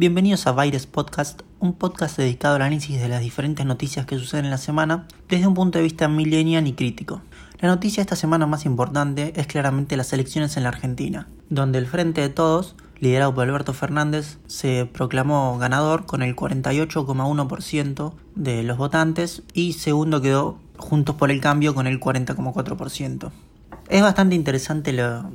Bienvenidos a Virus Podcast, un podcast dedicado al análisis de las diferentes noticias que suceden en la semana desde un punto de vista millennial y crítico. La noticia esta semana más importante es claramente las elecciones en la Argentina, donde el Frente de Todos, liderado por Alberto Fernández, se proclamó ganador con el 48,1% de los votantes y segundo quedó Juntos por el Cambio con el 40,4%. Es bastante interesante lo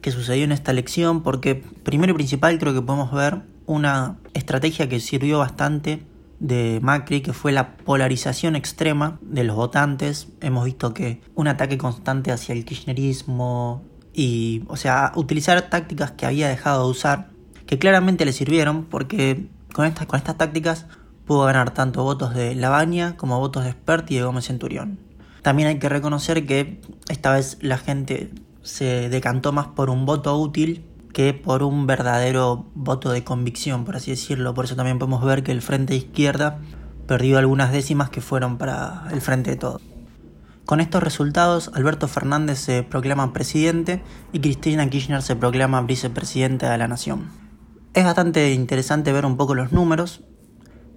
que sucedió en esta elección porque primero y principal creo que podemos ver una estrategia que sirvió bastante de Macri, que fue la polarización extrema de los votantes. Hemos visto que un ataque constante hacia el kirchnerismo y, o sea, utilizar tácticas que había dejado de usar, que claramente le sirvieron porque con estas, con estas tácticas pudo ganar tanto votos de Lavagna como votos de Spert y de Gómez Centurión. También hay que reconocer que esta vez la gente se decantó más por un voto útil que por un verdadero voto de convicción, por así decirlo. Por eso también podemos ver que el Frente de Izquierda perdió algunas décimas que fueron para el Frente de Todos. Con estos resultados, Alberto Fernández se proclama presidente y Cristina Kirchner se proclama vicepresidenta de la Nación. Es bastante interesante ver un poco los números.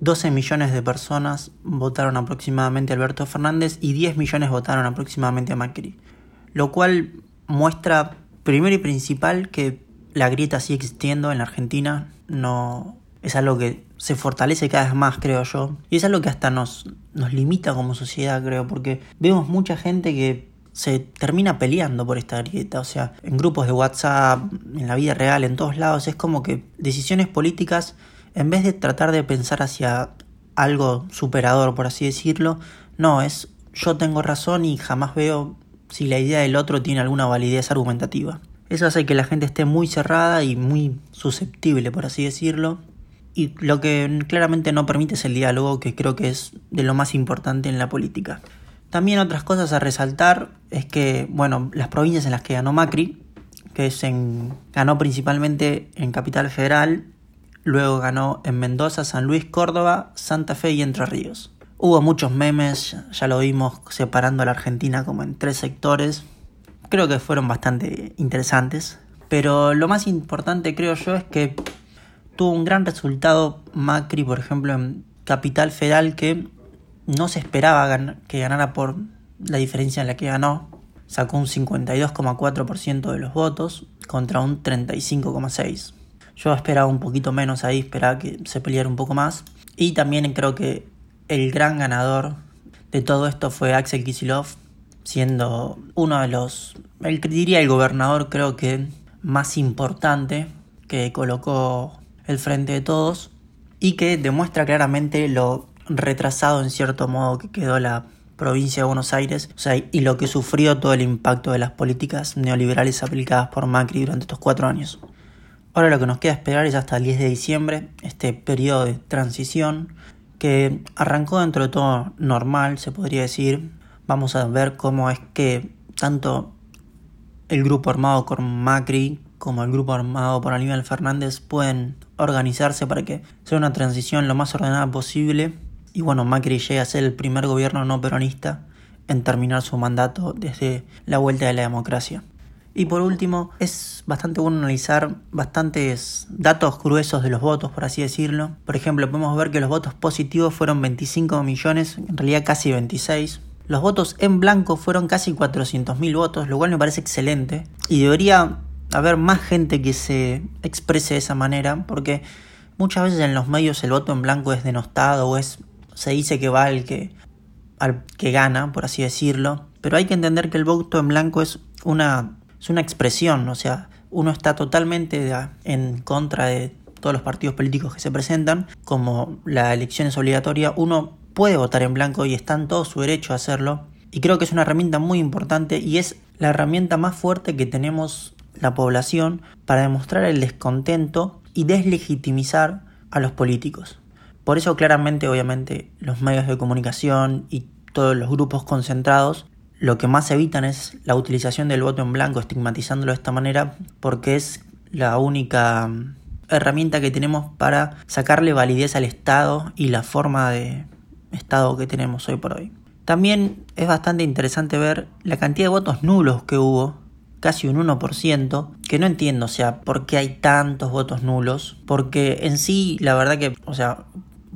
12 millones de personas votaron aproximadamente a Alberto Fernández y 10 millones votaron aproximadamente a Macri. Lo cual muestra primero y principal que la grieta sigue existiendo en la Argentina, no es algo que se fortalece cada vez más, creo yo, y es algo que hasta nos, nos limita como sociedad, creo, porque vemos mucha gente que se termina peleando por esta grieta, o sea, en grupos de WhatsApp, en la vida real, en todos lados, es como que decisiones políticas, en vez de tratar de pensar hacia algo superador, por así decirlo, no, es yo tengo razón y jamás veo si la idea del otro tiene alguna validez argumentativa. Eso hace que la gente esté muy cerrada y muy susceptible, por así decirlo. Y lo que claramente no permite es el diálogo, que creo que es de lo más importante en la política. También otras cosas a resaltar es que, bueno, las provincias en las que ganó Macri, que es en, ganó principalmente en Capital Federal, luego ganó en Mendoza, San Luis, Córdoba, Santa Fe y Entre Ríos. Hubo muchos memes, ya lo vimos separando a la Argentina como en tres sectores, creo que fueron bastante interesantes. Pero lo más importante creo yo es que tuvo un gran resultado Macri, por ejemplo, en Capital Federal, que no se esperaba que ganara por la diferencia en la que ganó. Sacó un 52,4% de los votos contra un 35,6%. Yo esperaba un poquito menos ahí, esperaba que se peleara un poco más. Y también creo que el gran ganador de todo esto fue Axel Kisilov, siendo uno de los, el, diría el gobernador creo que más importante que colocó el frente de todos y que demuestra claramente lo retrasado en cierto modo que quedó la provincia de Buenos Aires, o sea, y lo que sufrió todo el impacto de las políticas neoliberales aplicadas por Macri durante estos cuatro años. Ahora lo que nos queda esperar es hasta el 10 de diciembre, este periodo de transición que arrancó dentro de todo normal, se podría decir, vamos a ver cómo es que tanto el grupo armado con Macri como el grupo armado por Aníbal Fernández pueden organizarse para que sea una transición lo más ordenada posible y bueno, Macri llegue a ser el primer gobierno no peronista en terminar su mandato desde la vuelta de la democracia. Y por último, es bastante bueno analizar bastantes datos gruesos de los votos, por así decirlo. Por ejemplo, podemos ver que los votos positivos fueron 25 millones, en realidad casi 26, los votos en blanco fueron casi 400.000 votos, lo cual me parece excelente. Y debería haber más gente que se exprese de esa manera, porque muchas veces en los medios el voto en blanco es denostado o es se dice que va al que al que gana, por así decirlo, pero hay que entender que el voto en blanco es una es una expresión, o sea, uno está totalmente en contra de todos los partidos políticos que se presentan, como la elección es obligatoria, uno puede votar en blanco y está en todo su derecho a hacerlo. Y creo que es una herramienta muy importante y es la herramienta más fuerte que tenemos la población para demostrar el descontento y deslegitimizar a los políticos. Por eso claramente, obviamente, los medios de comunicación y todos los grupos concentrados lo que más evitan es la utilización del voto en blanco, estigmatizándolo de esta manera, porque es la única herramienta que tenemos para sacarle validez al Estado y la forma de estado que tenemos hoy por hoy. También es bastante interesante ver la cantidad de votos nulos que hubo casi un 1%, que no entiendo, o sea, por qué hay tantos votos nulos, porque en sí, la verdad que, o sea,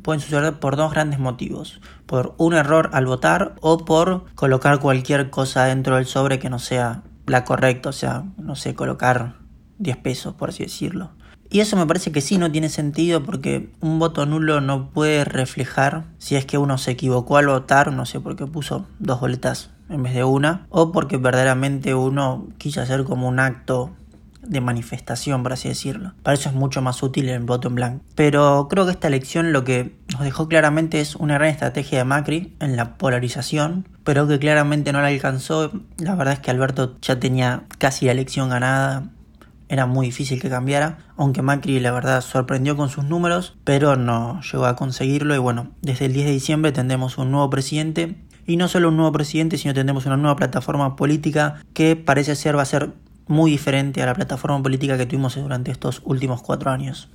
pueden suceder por dos grandes motivos. Por un error al votar o por colocar cualquier cosa dentro del sobre que no sea la correcta, o sea, no sé, colocar 10 pesos, por así decirlo. Y eso me parece que sí no tiene sentido porque un voto nulo no puede reflejar si es que uno se equivocó al votar, no sé, porque puso dos boletas en vez de una, o porque verdaderamente uno quiso hacer como un acto de manifestación, por así decirlo. Para eso es mucho más útil el voto en blanco. Pero creo que esta elección lo que nos dejó claramente es una gran estrategia de Macri en la polarización, pero que claramente no la alcanzó. La verdad es que Alberto ya tenía casi la elección ganada. Era muy difícil que cambiara, aunque Macri la verdad sorprendió con sus números, pero no llegó a conseguirlo y bueno, desde el 10 de diciembre tendremos un nuevo presidente y no solo un nuevo presidente, sino tendremos una nueva plataforma política que parece ser va a ser muy diferente a la plataforma política que tuvimos durante estos últimos cuatro años.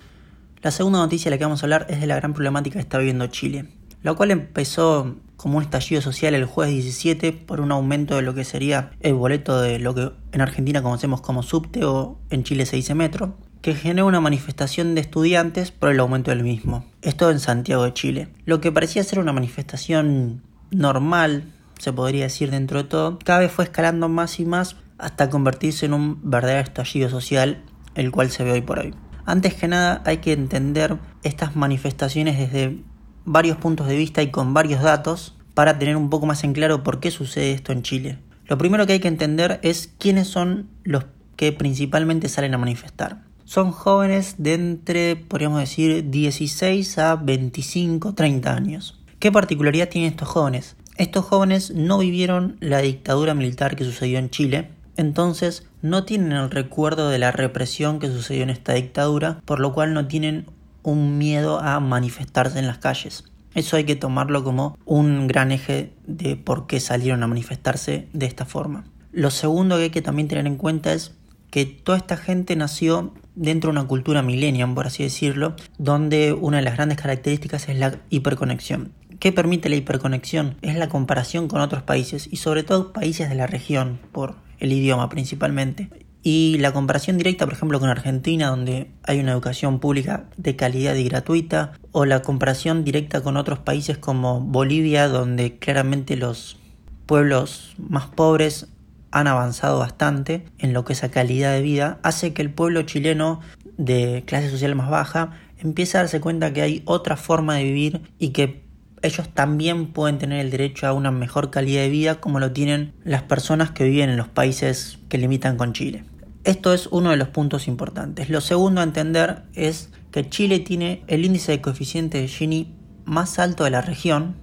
La segunda noticia de la que vamos a hablar es de la gran problemática que está viviendo Chile, la cual empezó como un estallido social el jueves 17 por un aumento de lo que sería el boleto de lo que en Argentina conocemos como subte o en Chile se dice metro, que generó una manifestación de estudiantes por el aumento del mismo. Esto en Santiago de Chile. Lo que parecía ser una manifestación normal, se podría decir dentro de todo, cada vez fue escalando más y más hasta convertirse en un verdadero estallido social, el cual se ve hoy por hoy. Antes que nada hay que entender estas manifestaciones desde varios puntos de vista y con varios datos para tener un poco más en claro por qué sucede esto en Chile. Lo primero que hay que entender es quiénes son los que principalmente salen a manifestar. Son jóvenes de entre, podríamos decir, 16 a 25, 30 años. ¿Qué particularidad tienen estos jóvenes? Estos jóvenes no vivieron la dictadura militar que sucedió en Chile, entonces no tienen el recuerdo de la represión que sucedió en esta dictadura, por lo cual no tienen un miedo a manifestarse en las calles. Eso hay que tomarlo como un gran eje de por qué salieron a manifestarse de esta forma. Lo segundo que hay que también tener en cuenta es que toda esta gente nació dentro de una cultura millennium, por así decirlo, donde una de las grandes características es la hiperconexión. ¿Qué permite la hiperconexión? Es la comparación con otros países y sobre todo países de la región, por el idioma principalmente. Y la comparación directa, por ejemplo, con Argentina, donde hay una educación pública de calidad y gratuita, o la comparación directa con otros países como Bolivia, donde claramente los pueblos más pobres han avanzado bastante en lo que es la calidad de vida, hace que el pueblo chileno de clase social más baja empiece a darse cuenta que hay otra forma de vivir y que ellos también pueden tener el derecho a una mejor calidad de vida como lo tienen las personas que viven en los países que limitan con Chile. Esto es uno de los puntos importantes. Lo segundo a entender es que Chile tiene el índice de coeficiente de Gini más alto de la región,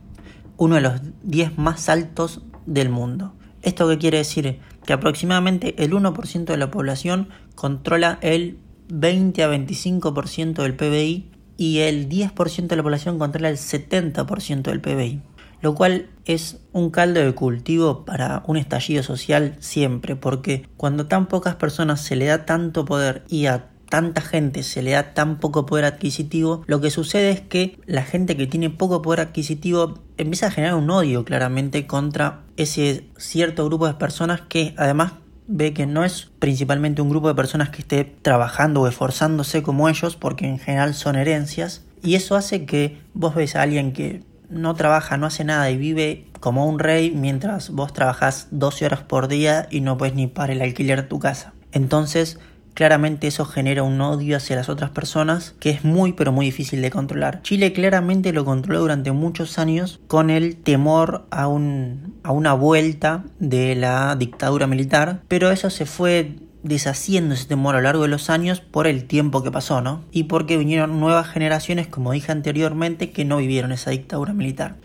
uno de los 10 más altos del mundo. ¿Esto qué quiere decir? Que aproximadamente el 1% de la población controla el 20 a 25% del PBI y el 10% de la población controla el 70% del PBI, lo cual es un caldo de cultivo para un estallido social siempre, porque cuando tan pocas personas se le da tanto poder y a tanta gente se le da tan poco poder adquisitivo, lo que sucede es que la gente que tiene poco poder adquisitivo empieza a generar un odio claramente contra ese cierto grupo de personas que además ve que no es principalmente un grupo de personas que esté trabajando o esforzándose como ellos, porque en general son herencias, y eso hace que vos ves a alguien que no trabaja, no hace nada y vive como un rey mientras vos trabajás 12 horas por día y no puedes ni pagar el alquiler de tu casa. Entonces, claramente eso genera un odio hacia las otras personas que es muy pero muy difícil de controlar. Chile claramente lo controló durante muchos años con el temor a, un, a una vuelta de la dictadura militar, pero eso se fue deshaciendo ese temor a lo largo de los años por el tiempo que pasó, ¿no? Y porque vinieron nuevas generaciones, como dije anteriormente, que no vivieron esa dictadura militar.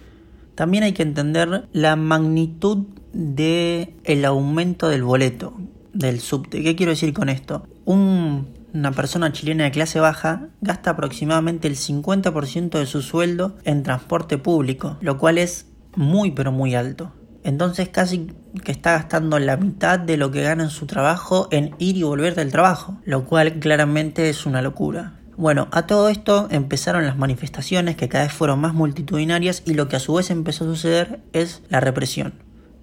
También hay que entender la magnitud de el aumento del boleto del subte. ¿Qué quiero decir con esto? Una persona chilena de clase baja gasta aproximadamente el 50% de su sueldo en transporte público, lo cual es muy pero muy alto. Entonces casi que está gastando la mitad de lo que gana en su trabajo en ir y volver del trabajo, lo cual claramente es una locura. Bueno, a todo esto empezaron las manifestaciones que cada vez fueron más multitudinarias y lo que a su vez empezó a suceder es la represión.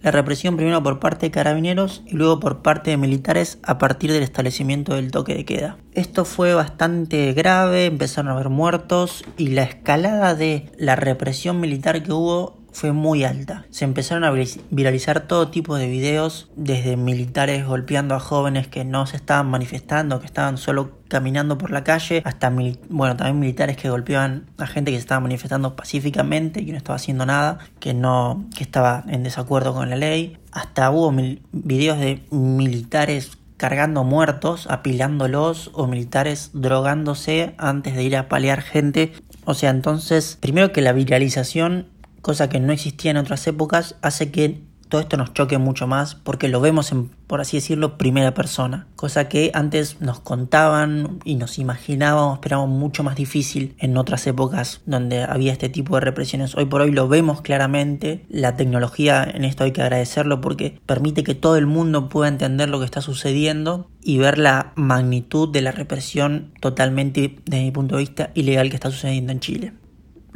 La represión primero por parte de carabineros y luego por parte de militares a partir del establecimiento del toque de queda. Esto fue bastante grave, empezaron a haber muertos y la escalada de la represión militar que hubo fue muy alta. Se empezaron a viralizar todo tipo de videos, desde militares golpeando a jóvenes que no se estaban manifestando, que estaban solo caminando por la calle, hasta bueno, también militares que golpeaban a gente que se estaba manifestando pacíficamente, que no estaba haciendo nada, que no que estaba en desacuerdo con la ley. Hasta hubo videos de militares cargando muertos, apilándolos o militares drogándose antes de ir a palear gente. O sea, entonces, primero que la viralización cosa que no existía en otras épocas, hace que todo esto nos choque mucho más porque lo vemos en, por así decirlo, primera persona, cosa que antes nos contaban y nos imaginábamos, era mucho más difícil en otras épocas donde había este tipo de represiones. Hoy por hoy lo vemos claramente, la tecnología en esto hay que agradecerlo porque permite que todo el mundo pueda entender lo que está sucediendo y ver la magnitud de la represión totalmente, desde mi punto de vista, ilegal que está sucediendo en Chile.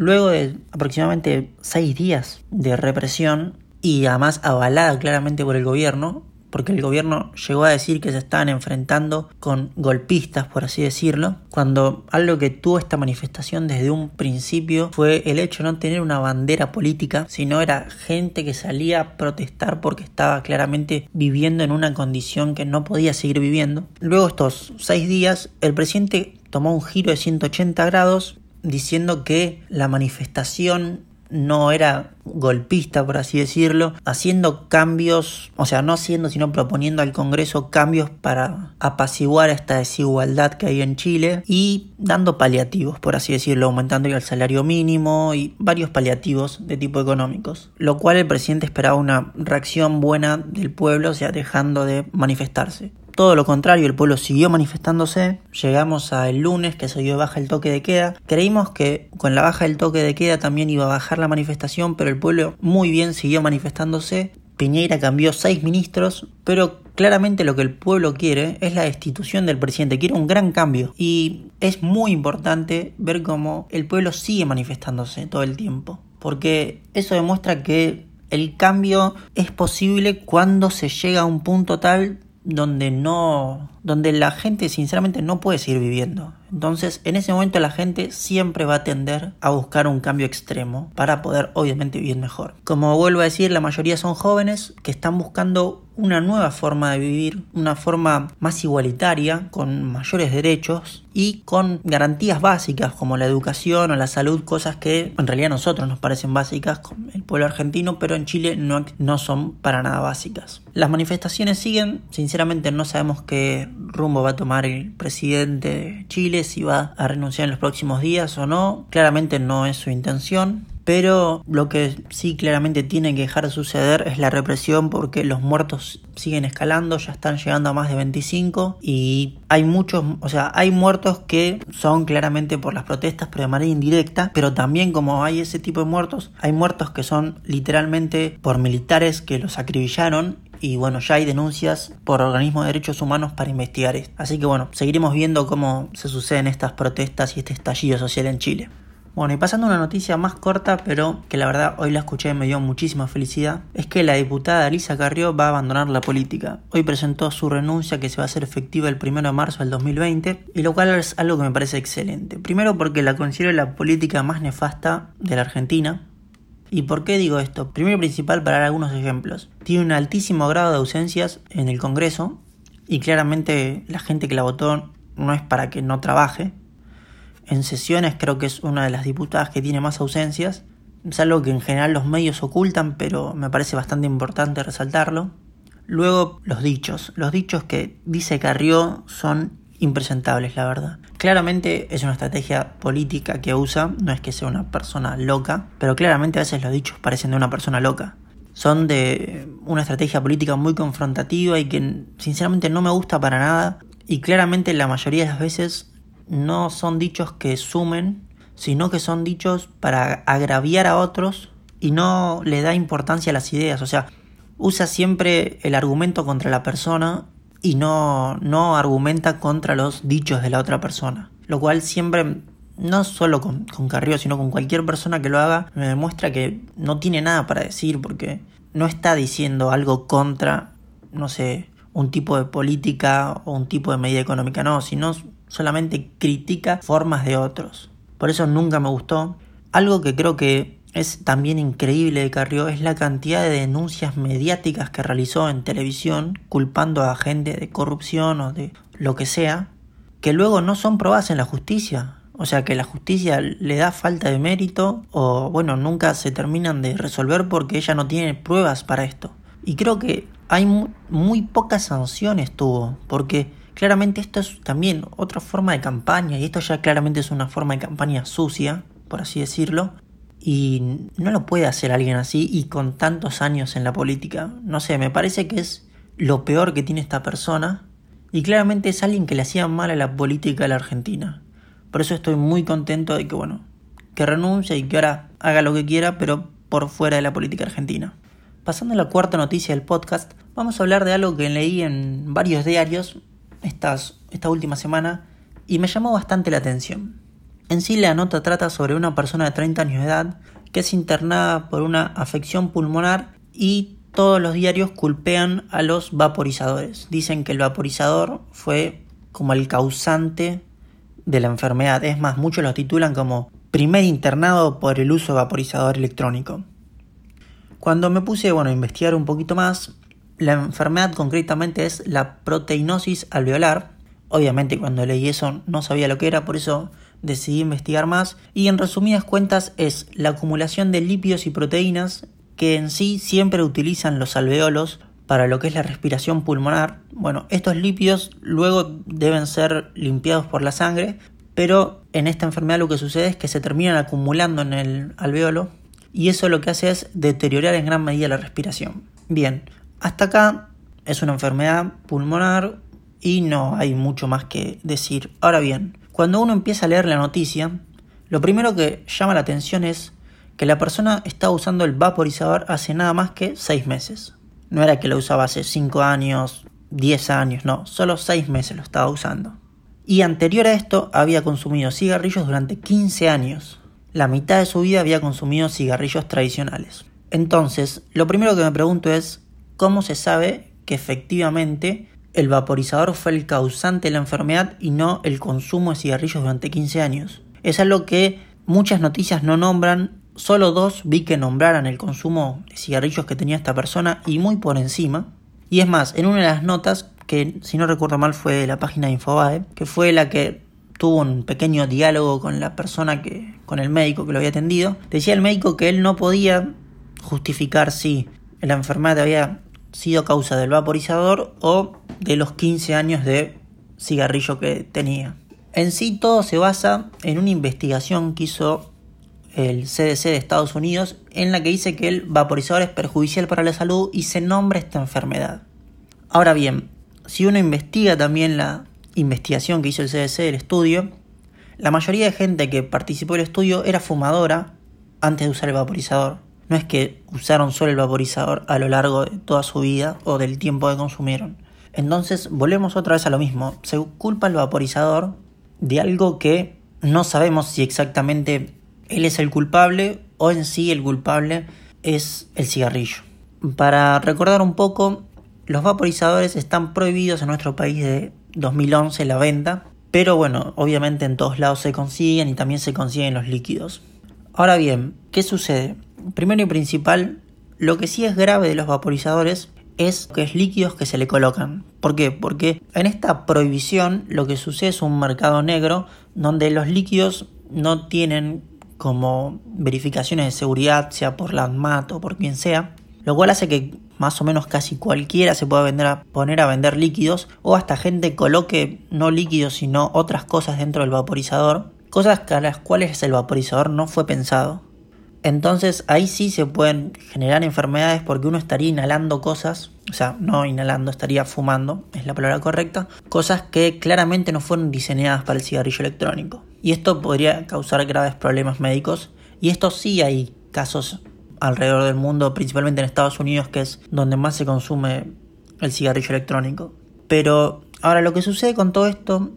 Luego de aproximadamente seis días de represión y además avalada claramente por el gobierno, porque el gobierno llegó a decir que se estaban enfrentando con golpistas, por así decirlo, cuando algo que tuvo esta manifestación desde un principio fue el hecho de no tener una bandera política, sino era gente que salía a protestar porque estaba claramente viviendo en una condición que no podía seguir viviendo. Luego estos seis días, el presidente tomó un giro de 180 grados diciendo que la manifestación no era golpista, por así decirlo, haciendo cambios, o sea, no haciendo, sino proponiendo al Congreso cambios para apaciguar esta desigualdad que hay en Chile y dando paliativos, por así decirlo, aumentando el salario mínimo y varios paliativos de tipo económicos, lo cual el presidente esperaba una reacción buena del pueblo, o sea, dejando de manifestarse. Todo lo contrario, el pueblo siguió manifestándose. Llegamos al lunes que se dio baja el toque de queda. Creímos que con la baja del toque de queda también iba a bajar la manifestación, pero el pueblo muy bien siguió manifestándose. Piñeira cambió seis ministros, pero claramente lo que el pueblo quiere es la destitución del presidente, quiere un gran cambio. Y es muy importante ver cómo el pueblo sigue manifestándose todo el tiempo, porque eso demuestra que el cambio es posible cuando se llega a un punto tal donde no donde la gente sinceramente no puede seguir viviendo. Entonces, en ese momento la gente siempre va a tender a buscar un cambio extremo para poder obviamente vivir mejor. Como vuelvo a decir, la mayoría son jóvenes que están buscando una nueva forma de vivir, una forma más igualitaria, con mayores derechos y con garantías básicas como la educación o la salud, cosas que en realidad a nosotros nos parecen básicas con el pueblo argentino, pero en Chile no, no son para nada básicas. Las manifestaciones siguen, sinceramente no sabemos qué rumbo va a tomar el presidente de Chile, si va a renunciar en los próximos días o no. Claramente no es su intención. Pero lo que sí claramente tiene que dejar de suceder es la represión porque los muertos siguen escalando, ya están llegando a más de 25 y hay muchos, o sea, hay muertos que son claramente por las protestas pero de manera indirecta, pero también como hay ese tipo de muertos, hay muertos que son literalmente por militares que los acribillaron y bueno, ya hay denuncias por organismos de derechos humanos para investigar esto. Así que bueno, seguiremos viendo cómo se suceden estas protestas y este estallido social en Chile. Bueno, y pasando a una noticia más corta, pero que la verdad hoy la escuché y me dio muchísima felicidad, es que la diputada Elisa Carrió va a abandonar la política. Hoy presentó su renuncia que se va a hacer efectiva el 1 de marzo del 2020, y lo cual es algo que me parece excelente. Primero porque la considero la política más nefasta de la Argentina, ¿Y por qué digo esto? Primero y principal para dar algunos ejemplos. Tiene un altísimo grado de ausencias en el Congreso y claramente la gente que la votó no es para que no trabaje. En sesiones creo que es una de las diputadas que tiene más ausencias. Es algo que en general los medios ocultan, pero me parece bastante importante resaltarlo. Luego los dichos. Los dichos que dice Carrió son impresentables, la verdad. Claramente es una estrategia política que usa, no es que sea una persona loca, pero claramente a veces los dichos parecen de una persona loca. Son de una estrategia política muy confrontativa y que sinceramente no me gusta para nada. Y claramente la mayoría de las veces no son dichos que sumen, sino que son dichos para agraviar a otros y no le da importancia a las ideas. O sea, usa siempre el argumento contra la persona y no, no argumenta contra los dichos de la otra persona. Lo cual siempre, no solo con, con Carrillo, sino con cualquier persona que lo haga, me demuestra que no tiene nada para decir porque no está diciendo algo contra, no sé, un tipo de política o un tipo de medida económica, no, sino solamente critica formas de otros. Por eso nunca me gustó. Algo que creo que es también increíble de Carrió es la cantidad de denuncias mediáticas que realizó en televisión culpando a gente de corrupción o de lo que sea, que luego no son probadas en la justicia. O sea que la justicia le da falta de mérito o bueno, nunca se terminan de resolver porque ella no tiene pruebas para esto. Y creo que hay muy, pocas sanciones tuvo, porque claramente esto es también otra forma de campaña y esto ya claramente es una forma de campaña sucia, por así decirlo, y no lo puede hacer alguien así y con tantos años en la política. No sé, me parece que es lo peor que tiene esta persona y claramente es alguien que le hacía mal a la política de la Argentina. Por eso estoy muy contento de que, bueno, que renuncie y que ahora haga lo que quiera, pero por fuera de la política argentina. Pasando a la cuarta noticia del podcast, vamos a hablar de algo que leí en varios diarios estas, esta última semana y me llamó bastante la atención. En sí la nota trata sobre una persona de 30 años de edad que es internada por una afección pulmonar y todos los diarios culpean a los vaporizadores. Dicen que el vaporizador fue como el causante de la enfermedad. Es más, muchos lo titulan como primer internado por el uso de vaporizador electrónico. Cuando me puse bueno, a investigar un poquito más, la enfermedad concretamente es la proteinosis alveolar. Obviamente cuando leí eso no sabía lo que era, por eso decidí investigar más. Y en resumidas cuentas es la acumulación de lípidos y proteínas que en sí siempre utilizan los alveolos para lo que es la respiración pulmonar. Bueno, estos lípidos luego deben ser limpiados por la sangre, pero en esta enfermedad lo que sucede es que se terminan acumulando en el alveolo y eso lo que hace es deteriorar en gran medida la respiración. Bien, hasta acá es una enfermedad pulmonar y no hay mucho más que decir. Ahora bien, cuando uno empieza a leer la noticia, lo primero que llama la atención es que la persona está usando el vaporizador hace nada más que 6 meses. No era que lo usaba hace 5 años, 10 años, no, solo 6 meses lo estaba usando. Y anterior a esto había consumido cigarrillos durante 15 años la mitad de su vida había consumido cigarrillos tradicionales. Entonces, lo primero que me pregunto es, ¿cómo se sabe que efectivamente el vaporizador fue el causante de la enfermedad y no el consumo de cigarrillos durante 15 años? Es algo que muchas noticias no nombran, solo dos vi que nombraran el consumo de cigarrillos que tenía esta persona y muy por encima. Y es más, en una de las notas, que si no recuerdo mal fue de la página de Infobae, que fue la que tuvo un pequeño diálogo con la persona que, con el médico que lo había atendido, decía el médico que él no podía justificar si la enfermedad había sido causa del vaporizador o de los 15 años de cigarrillo que tenía. En sí todo se basa en una investigación que hizo el CDC de Estados Unidos en la que dice que el vaporizador es perjudicial para la salud y se nombra esta enfermedad. Ahora bien, si uno investiga también la investigación que hizo el CDC del estudio, la mayoría de gente que participó del estudio era fumadora antes de usar el vaporizador. No es que usaron solo el vaporizador a lo largo de toda su vida o del tiempo que consumieron. Entonces volvemos otra vez a lo mismo. Se culpa al vaporizador de algo que no sabemos si exactamente él es el culpable o en sí el culpable es el cigarrillo. Para recordar un poco, los vaporizadores están prohibidos en nuestro país de 2011 la venta, pero bueno, obviamente en todos lados se consiguen y también se consiguen los líquidos. Ahora bien, ¿qué sucede? Primero y principal, lo que sí es grave de los vaporizadores es que es líquidos que se le colocan. ¿Por qué? Porque en esta prohibición lo que sucede es un mercado negro donde los líquidos no tienen como verificaciones de seguridad, sea por la ANMAT o por quien sea, lo cual hace que más o menos casi cualquiera se pueda poner a vender líquidos o hasta gente coloque no líquidos sino otras cosas dentro del vaporizador, cosas a las cuales el vaporizador no fue pensado. Entonces ahí sí se pueden generar enfermedades porque uno estaría inhalando cosas, o sea, no inhalando, estaría fumando, es la palabra correcta, cosas que claramente no fueron diseñadas para el cigarrillo electrónico. Y esto podría causar graves problemas médicos y esto sí hay casos alrededor del mundo, principalmente en Estados Unidos, que es donde más se consume el cigarrillo electrónico. Pero ahora lo que sucede con todo esto,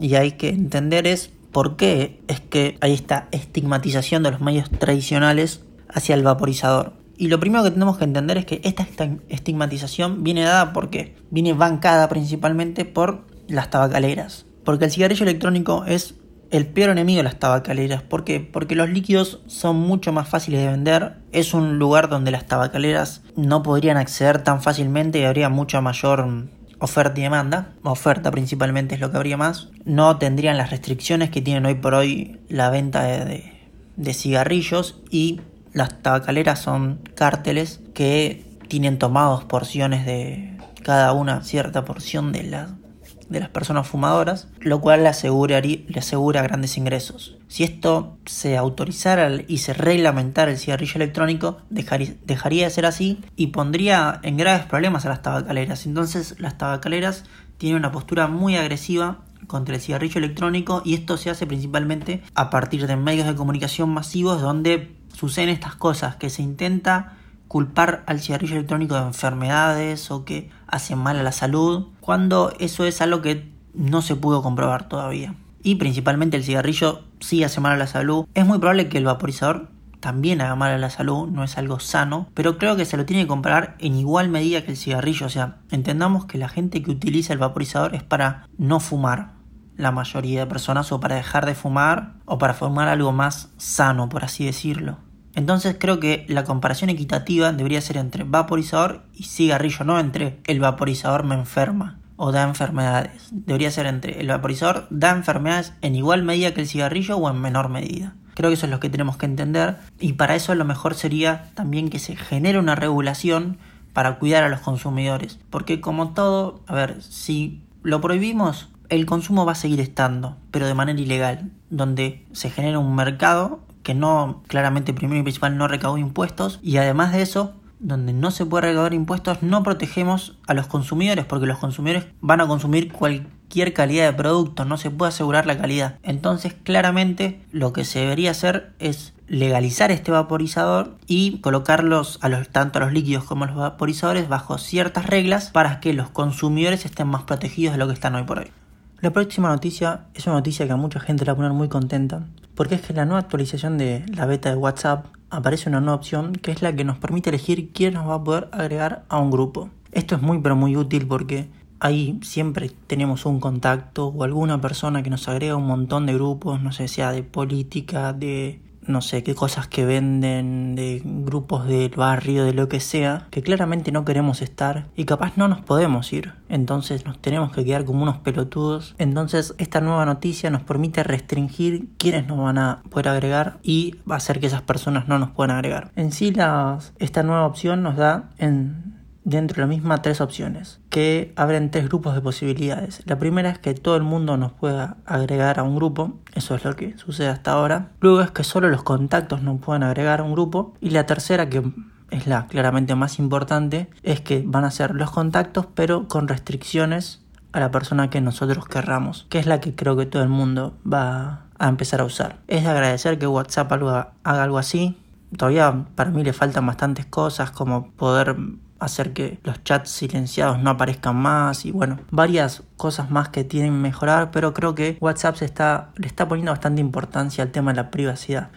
y hay que entender es por qué es que hay esta estigmatización de los medios tradicionales hacia el vaporizador. Y lo primero que tenemos que entender es que esta estigmatización viene dada porque viene bancada principalmente por las tabacaleras. Porque el cigarrillo electrónico es el peor enemigo de las tabacaleras. ¿Por qué? Porque los líquidos son mucho más fáciles de vender. Es un lugar donde las tabacaleras no podrían acceder tan fácilmente y habría mucha mayor oferta y demanda. Oferta principalmente es lo que habría más. No tendrían las restricciones que tienen hoy por hoy la venta de, de cigarrillos y las tabacaleras son cárteles que tienen tomados porciones de cada una cierta porción de las de las personas fumadoras, lo cual le, le asegura grandes ingresos. Si esto se autorizara y se reglamentara el cigarrillo electrónico, dejaría, de ser así y pondría en graves problemas a las tabacaleras. Entonces las tabacaleras tienen una postura muy agresiva contra el cigarrillo electrónico y esto se hace principalmente a partir de medios de comunicación masivos donde suceden estas cosas, que se intenta culpar al cigarrillo electrónico de enfermedades o que hace mal a la salud, cuando eso es algo que no se pudo comprobar todavía. Y principalmente el cigarrillo sí hace mal a la salud. Es muy probable que el vaporizador también haga mal a la salud, no es algo sano, pero creo que se lo tiene que comprar en igual medida que el cigarrillo. O sea, entendamos que la gente que utiliza el vaporizador es para no fumar, la mayoría de personas, o para dejar de fumar, o para fumar algo más sano, por así decirlo. Entonces creo que la comparación equitativa debería ser entre vaporizador y cigarrillo, no entre el vaporizador me enferma o da enfermedades. Debería ser entre el vaporizador da enfermedades en igual medida que el cigarrillo o en menor medida. Creo que eso es lo que tenemos que entender y para eso lo mejor sería también que se genere una regulación para cuidar a los consumidores. Porque como todo, a ver, si lo prohibimos, el consumo va a seguir estando, pero de manera ilegal, donde se genera un mercado que no, claramente primero y principal no recauda impuestos y además de eso, donde no se puede recaudar impuestos, no protegemos a los consumidores porque los consumidores van a consumir cualquier calidad de producto, no se puede asegurar la calidad. Entonces, claramente lo que se debería hacer es legalizar este vaporizador y colocarlos a los, tanto a los líquidos como a los vaporizadores bajo ciertas reglas para que los consumidores estén más protegidos de lo que están hoy por hoy. La próxima noticia es una noticia que a mucha gente la va a poner muy contenta porque es que en la nueva actualización de la beta de WhatsApp aparece una nueva opción que es la que nos permite elegir quién nos va a poder agregar a un grupo. Esto es muy pero muy útil porque ahí siempre tenemos un contacto o alguna persona que nos agrega un montón de grupos, no sé, sea de política, de no sé, qué cosas que venden, de grupos del barrio, de lo que sea, que claramente no queremos estar y capaz no nos podemos ir. Entonces nos tenemos que quedar como unos pelotudos. Entonces esta nueva noticia nos permite restringir quiénes nos van a poder agregar y hacer que esas personas no nos puedan agregar. En sí las, esta nueva opción nos da en dentro de la misma tres opciones que abren tres grupos de posibilidades. La primera es que todo el mundo nos pueda agregar a un grupo, eso es lo que sucede hasta ahora. Luego es que solo los contactos nos puedan agregar a un grupo. Y la tercera, que es la claramente más importante, es que van a ser los contactos pero con restricciones a la persona que nosotros querramos, que es la que creo que todo el mundo va a empezar a usar. Es de agradecer que WhatsApp haga algo así. Todavía para mí le faltan bastantes cosas como poder hacer que los chats silenciados no aparezcan más y bueno, varias cosas más que tienen que mejorar, pero creo que WhatsApp le está poniendo bastante importancia al tema de la privacidad.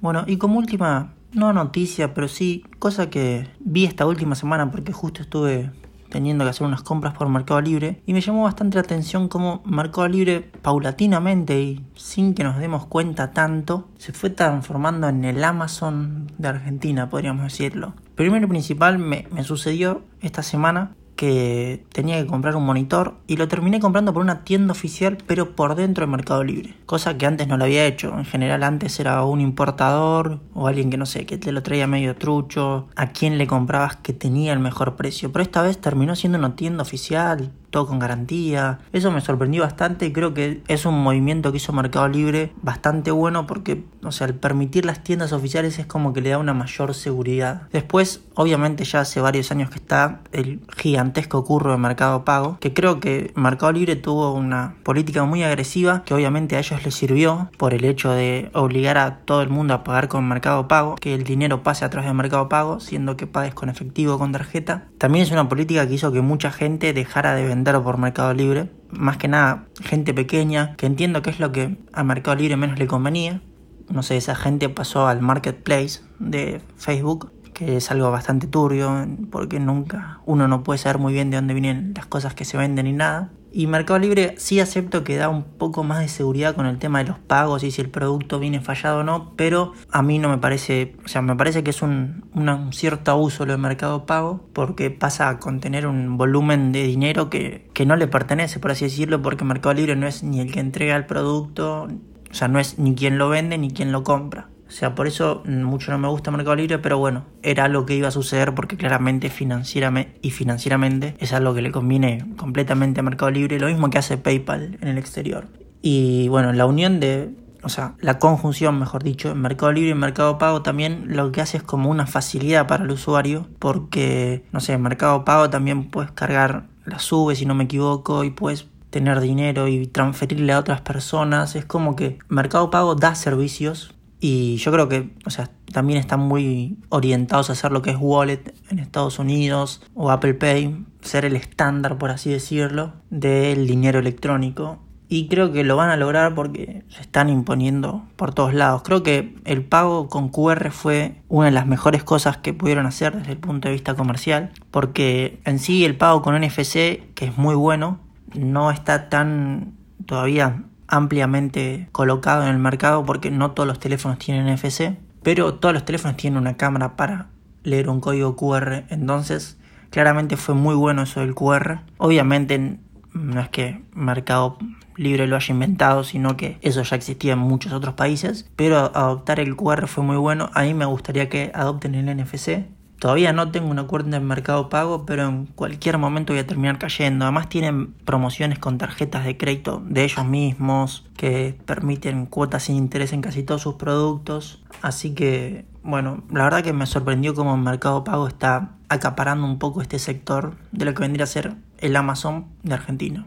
Bueno, y como última, no noticia, pero sí cosa que vi esta última semana porque justo estuve teniendo que hacer unas compras por Mercado Libre y me llamó bastante la atención cómo Mercado Libre paulatinamente y sin que nos demos cuenta tanto se fue transformando en el Amazon de Argentina, podríamos decirlo. Primero y principal me, sucedió esta semana que tenía que comprar un monitor y lo terminé comprando por una tienda oficial pero por dentro de Mercado Libre, cosa que antes no lo había hecho. En general antes era un importador o alguien que no sé, que te lo traía medio trucho, a quien le comprabas que tenía el mejor precio, pero esta vez terminó siendo una tienda oficial todo con garantía. Eso me sorprendió bastante y creo que es un movimiento que hizo Mercado Libre bastante bueno porque, o sea, al permitir las tiendas oficiales es como que le da una mayor seguridad. Después, obviamente ya hace varios años que está el gigantesco curro de Mercado Pago, que creo que Mercado Libre tuvo una política muy agresiva que obviamente a ellos les sirvió por el hecho de obligar a todo el mundo a pagar con Mercado Pago, que el dinero pase a través de Mercado Pago, siendo que pagues con efectivo con tarjeta. También es una política que hizo que mucha gente dejara de vender por Mercado Libre. Más que nada, gente pequeña, que entiendo que es lo que a Mercado Libre menos le convenía. No sé, esa gente pasó al marketplace de Facebook, que es algo bastante turbio, porque nunca uno no puede saber muy bien de dónde vienen las cosas que se venden ni nada. Y Mercado Libre sí acepto que da un poco más de seguridad con el tema de los pagos y si el producto viene fallado o no, pero a mí no me parece, o sea, me parece que es un, un cierto abuso lo de Mercado Pago porque pasa a contener un volumen de dinero que, que no le pertenece, por así decirlo, porque Mercado Libre no es ni el que entrega el producto, o sea, no es ni quien lo vende ni quien lo compra. O sea, por eso mucho no me gusta Mercado Libre, pero bueno, era algo que iba a suceder porque claramente financieramente y financieramente es algo que le conviene completamente a Mercado Libre, lo mismo que hace PayPal en el exterior. Y bueno, la unión de, o sea, la conjunción, mejor dicho, en Mercado Libre y Mercado Pago también lo que hace es como una facilidad para el usuario, porque, no sé, en Mercado Pago también puedes cargar la sube, si no me equivoco, y puedes tener dinero y transferirle a otras personas. Es como que Mercado Pago da servicios y yo creo que, o sea, también están muy orientados a hacer lo que es wallet en Estados Unidos o Apple Pay, ser el estándar, por así decirlo, del dinero electrónico. Y creo que lo van a lograr porque se están imponiendo por todos lados. Creo que el pago con QR fue una de las mejores cosas que pudieron hacer desde el punto de vista comercial. Porque en sí el pago con NFC, que es muy bueno, no está tan todavía ampliamente colocado en el mercado porque no todos los teléfonos tienen NFC, pero todos los teléfonos tienen una cámara para leer un código QR, entonces claramente fue muy bueno eso del QR. Obviamente no es que Mercado Libre lo haya inventado, sino que eso ya existía en muchos otros países, pero adoptar el QR fue muy bueno. A mí me gustaría que adopten el NFC Todavía no tengo una cuenta en Mercado Pago, pero en cualquier momento voy a terminar cayendo. Además tienen promociones con tarjetas de crédito de ellos mismos que permiten cuotas sin interés en casi todos sus productos. Así que, bueno, la verdad que me sorprendió cómo Mercado Pago está acaparando un poco este sector de lo que vendría a ser el Amazon de Argentina.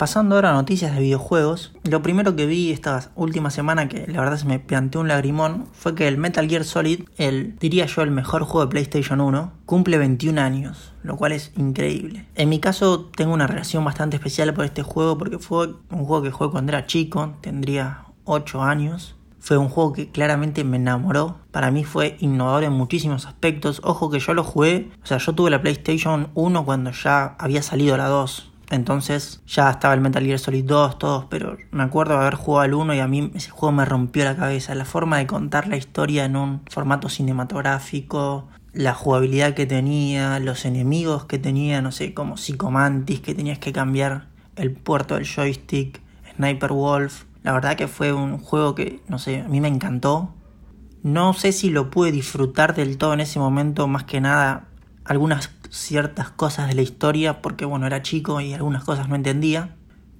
Pasando ahora a noticias de videojuegos, lo primero que vi esta última semana que la verdad se me planteó un lagrimón fue que el Metal Gear Solid, el diría yo el mejor juego de PlayStation 1, cumple 21 años, lo cual es increíble. En mi caso tengo una relación bastante especial por este juego porque fue un juego que jugué cuando era chico, tendría 8 años. Fue un juego que claramente me enamoró. Para mí fue innovador en muchísimos aspectos. Ojo que yo lo jugué, o sea, yo tuve la PlayStation 1 cuando ya había salido la 2 entonces ya estaba el Metal Gear Solid 2, todos, pero me acuerdo de haber jugado al 1 y a mí ese juego me rompió la cabeza. La forma de contar la historia en un formato cinematográfico, la jugabilidad que tenía, los enemigos que tenía, no sé, como Psicomantis, que tenías que cambiar el puerto del joystick, Sniper Wolf. La verdad que fue un juego que, no sé, a mí me encantó. No sé si lo pude disfrutar del todo en ese momento, más que nada algunas ciertas cosas de la historia porque bueno, era chico y algunas cosas no entendía.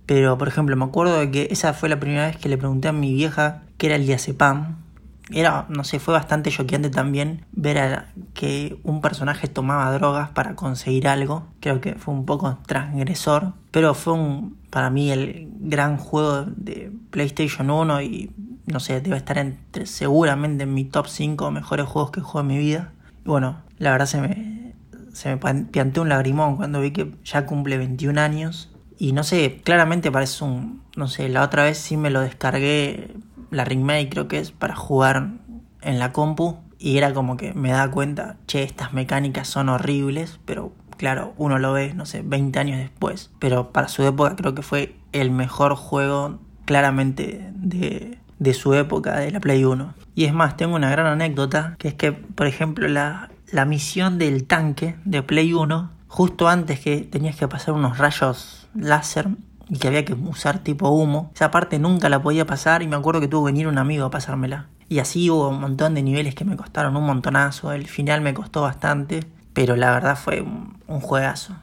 Pero por ejemplo, me acuerdo de que esa fue la primera vez que le pregunté a mi vieja qué era el diazepam. Era, no sé, fue bastante choqueante también ver a que un personaje tomaba drogas para conseguir algo. Creo que fue un poco transgresor, pero fue un, para mí el gran juego de PlayStation 1 y no sé, debe estar entre seguramente en mi top 5 mejores juegos que juego en mi vida. Y bueno, la verdad se me, se me planteó un lagrimón cuando vi que ya cumple 21 años. Y no sé, claramente parece un. No sé, la otra vez sí me lo descargué, la Ringmate creo que es, para jugar en la compu. Y era como que me da cuenta, che, estas mecánicas son horribles, pero claro, uno lo ve, no sé, 20 años después. Pero para su época creo que fue el mejor juego claramente de, de su época, de la Play 1. Y es más, tengo una gran anécdota, que es que, por ejemplo, la, la misión del tanque de Play 1, justo antes que tenías que pasar unos rayos láser y que había que usar tipo humo. Esa parte nunca la podía pasar y me acuerdo que tuvo que venir un amigo a pasármela. Y así hubo un montón de niveles que me costaron un montonazo. El final me costó bastante, pero la verdad fue un, un juegazo.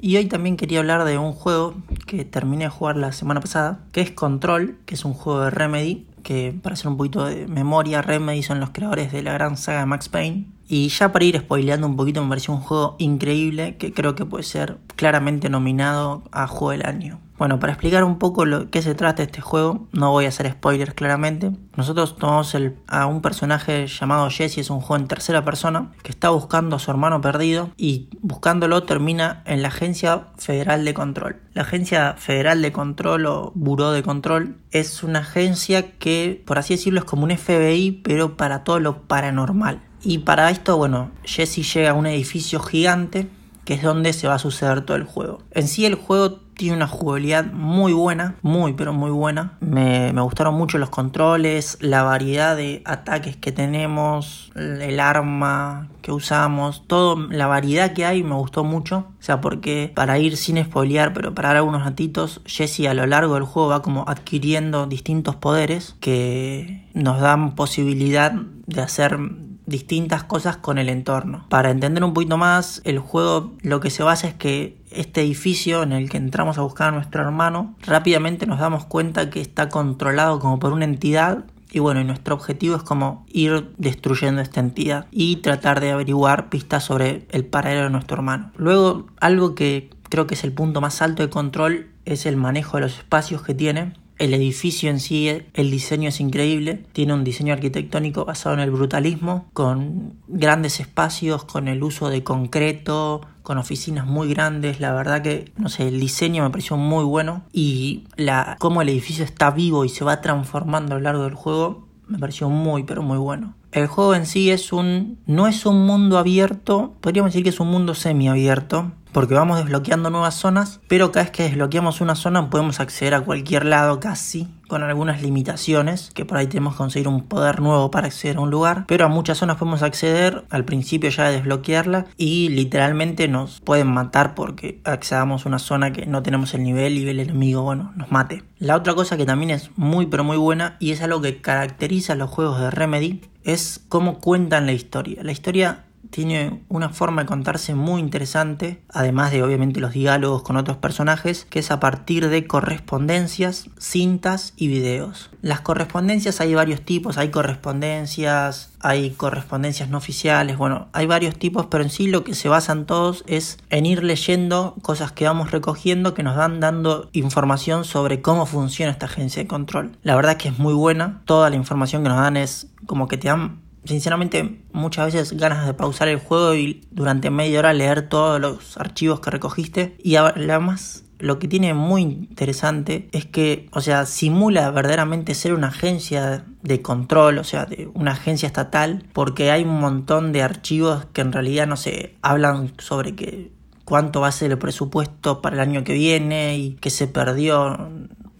Y hoy también quería hablar de un juego que terminé de jugar la semana pasada, que es Control, que es un juego de Remedy, que para hacer un poquito de memoria, Remedy son los creadores de la gran saga Max Payne, y ya para ir spoileando un poquito, me pareció un juego increíble que creo que puede ser claramente nominado a Juego del Año. Bueno, para explicar un poco lo que se trata este juego, no voy a hacer spoilers claramente. Nosotros tomamos a un personaje llamado Jesse, es un juego en tercera persona, que está buscando a su hermano perdido y buscándolo termina en la Agencia Federal de Control. La Agencia Federal de Control o Buró de Control es una agencia que, por así decirlo, es como un FBI, pero para todo lo paranormal. Y para esto, bueno, Jesse llega a un edificio gigante que es donde se va a suceder todo el juego. En sí el juego tiene una jugabilidad muy buena, muy pero muy buena. Me, gustaron mucho los controles, la variedad de ataques que tenemos, el arma que usamos, todo, la variedad que hay me gustó mucho. O sea, porque para ir sin spoilear, pero para dar algunos ratitos, Jesse a lo largo del juego va como adquiriendo distintos poderes que nos dan posibilidad de hacer distintas cosas con el entorno. Para entender un poquito más, el juego lo que se basa es que este edificio en el que entramos a buscar a nuestro hermano, rápidamente nos damos cuenta que está controlado como por una entidad y bueno, y nuestro objetivo es como ir destruyendo esta entidad y tratar de averiguar pistas sobre el paradero de nuestro hermano. Luego, algo que creo que es el punto más alto de control es el manejo de los espacios que tiene. El edificio en sí, el diseño es increíble, tiene un diseño arquitectónico basado en el brutalismo, con grandes espacios, con el uso de concreto, con oficinas muy grandes, la verdad que, no sé, el diseño me pareció muy bueno y la, cómo el edificio está vivo y se va transformando a lo largo del juego, me pareció muy, pero muy bueno. El juego en sí es un, no es un mundo abierto, podríamos decir que es un mundo semiabierto, porque vamos desbloqueando nuevas zonas, pero cada vez que desbloqueamos una zona podemos acceder a cualquier lado casi, con algunas limitaciones, que por ahí tenemos que conseguir un poder nuevo para acceder a un lugar, pero a muchas zonas podemos acceder al principio ya de desbloquearla y literalmente nos pueden matar porque accedamos a una zona que no tenemos el nivel y el enemigo, bueno, nos mate. La otra cosa que también es muy pero muy buena y es algo que caracteriza a los juegos de Remedy es cómo cuentan la historia. La historia tiene una forma de contarse muy interesante, además de obviamente los diálogos con otros personajes, que es a partir de correspondencias, cintas y videos. Las correspondencias hay varios tipos, hay correspondencias, hay correspondencias no oficiales, bueno, hay varios tipos, pero en sí lo que se basan todos es en ir leyendo cosas que vamos recogiendo que nos van dando información sobre cómo funciona esta agencia de control. La verdad que es muy buena, toda la información que nos dan es como que te dan sinceramente muchas veces ganas de pausar el juego y durante media hora leer todos los archivos que recogiste. Y además lo que tiene muy interesante es que, o sea, simula verdaderamente ser una agencia de control, o sea, de una agencia estatal, porque hay un montón de archivos que en realidad no se hablan sobre que cuánto va a ser el presupuesto para el año que viene y que se perdió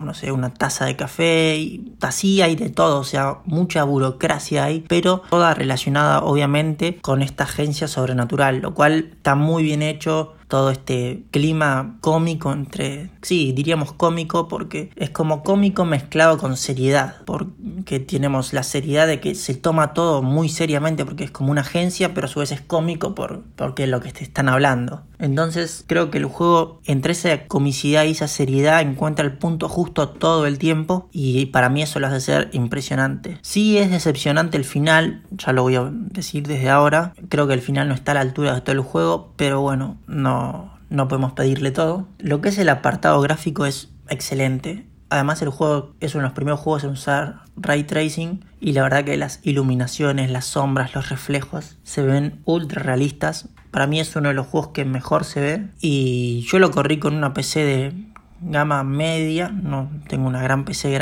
no sé, una taza de café, y así hay de todo, o sea, mucha burocracia hay, pero toda relacionada obviamente con esta agencia sobrenatural, lo cual está muy bien hecho, todo este clima cómico entre, sí, diríamos cómico porque es como cómico mezclado con seriedad, porque tenemos la seriedad de que se toma todo muy seriamente porque es como una agencia, pero a su vez es cómico por, porque es lo que te están hablando. Entonces creo que el juego entre esa comicidad y esa seriedad encuentra el punto justo todo el tiempo y para mí eso lo hace ser impresionante. Sí es decepcionante el final, ya lo voy a decir desde ahora, creo que el final no está a la altura de todo el juego, pero bueno, no no, podemos pedirle todo. Lo que es el apartado gráfico es excelente. Además el juego es uno de los primeros juegos en usar ray tracing y la verdad que las iluminaciones, las sombras, los reflejos se ven ultra realistas. Para mí es uno de los juegos que mejor se ve y yo lo corrí con una PC de gama media, no tengo una gran PC de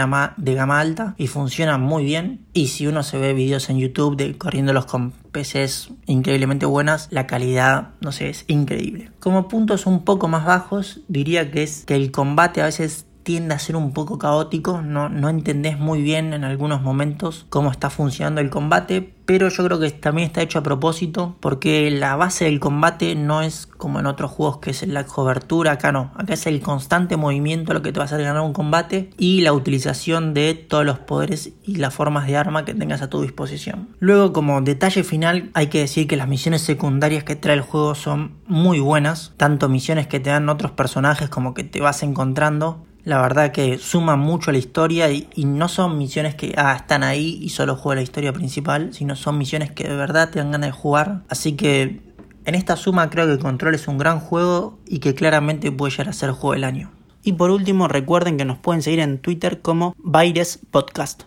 gama, alta y funciona muy bien. Y si uno se ve videos en YouTube de corriéndolos con PCs increíblemente buenas, la calidad, no sé, es increíble. Como puntos un poco más bajos, diría que es que el combate a veces tiende a ser un poco caótico, no, no entendés muy bien en algunos momentos cómo está funcionando el combate, pero yo creo que también está hecho a propósito porque la base del combate no es como en otros juegos que es la cobertura, acá no, acá es el constante movimiento lo que te va a hacer ganar un combate y la utilización de todos los poderes y las formas de arma que tengas a tu disposición. Luego como detalle final hay que decir que las misiones secundarias que trae el juego son muy buenas, tanto misiones que te dan otros personajes como que te vas encontrando la verdad que suman mucho a la historia y, no son misiones que ah, están ahí y solo juega la historia principal, sino son misiones que de verdad te dan ganas de jugar. Así que en esta suma creo que Control es un gran juego y que claramente puede llegar a ser juego del año. Y por último recuerden que nos pueden seguir en Twitter como Baires Podcast.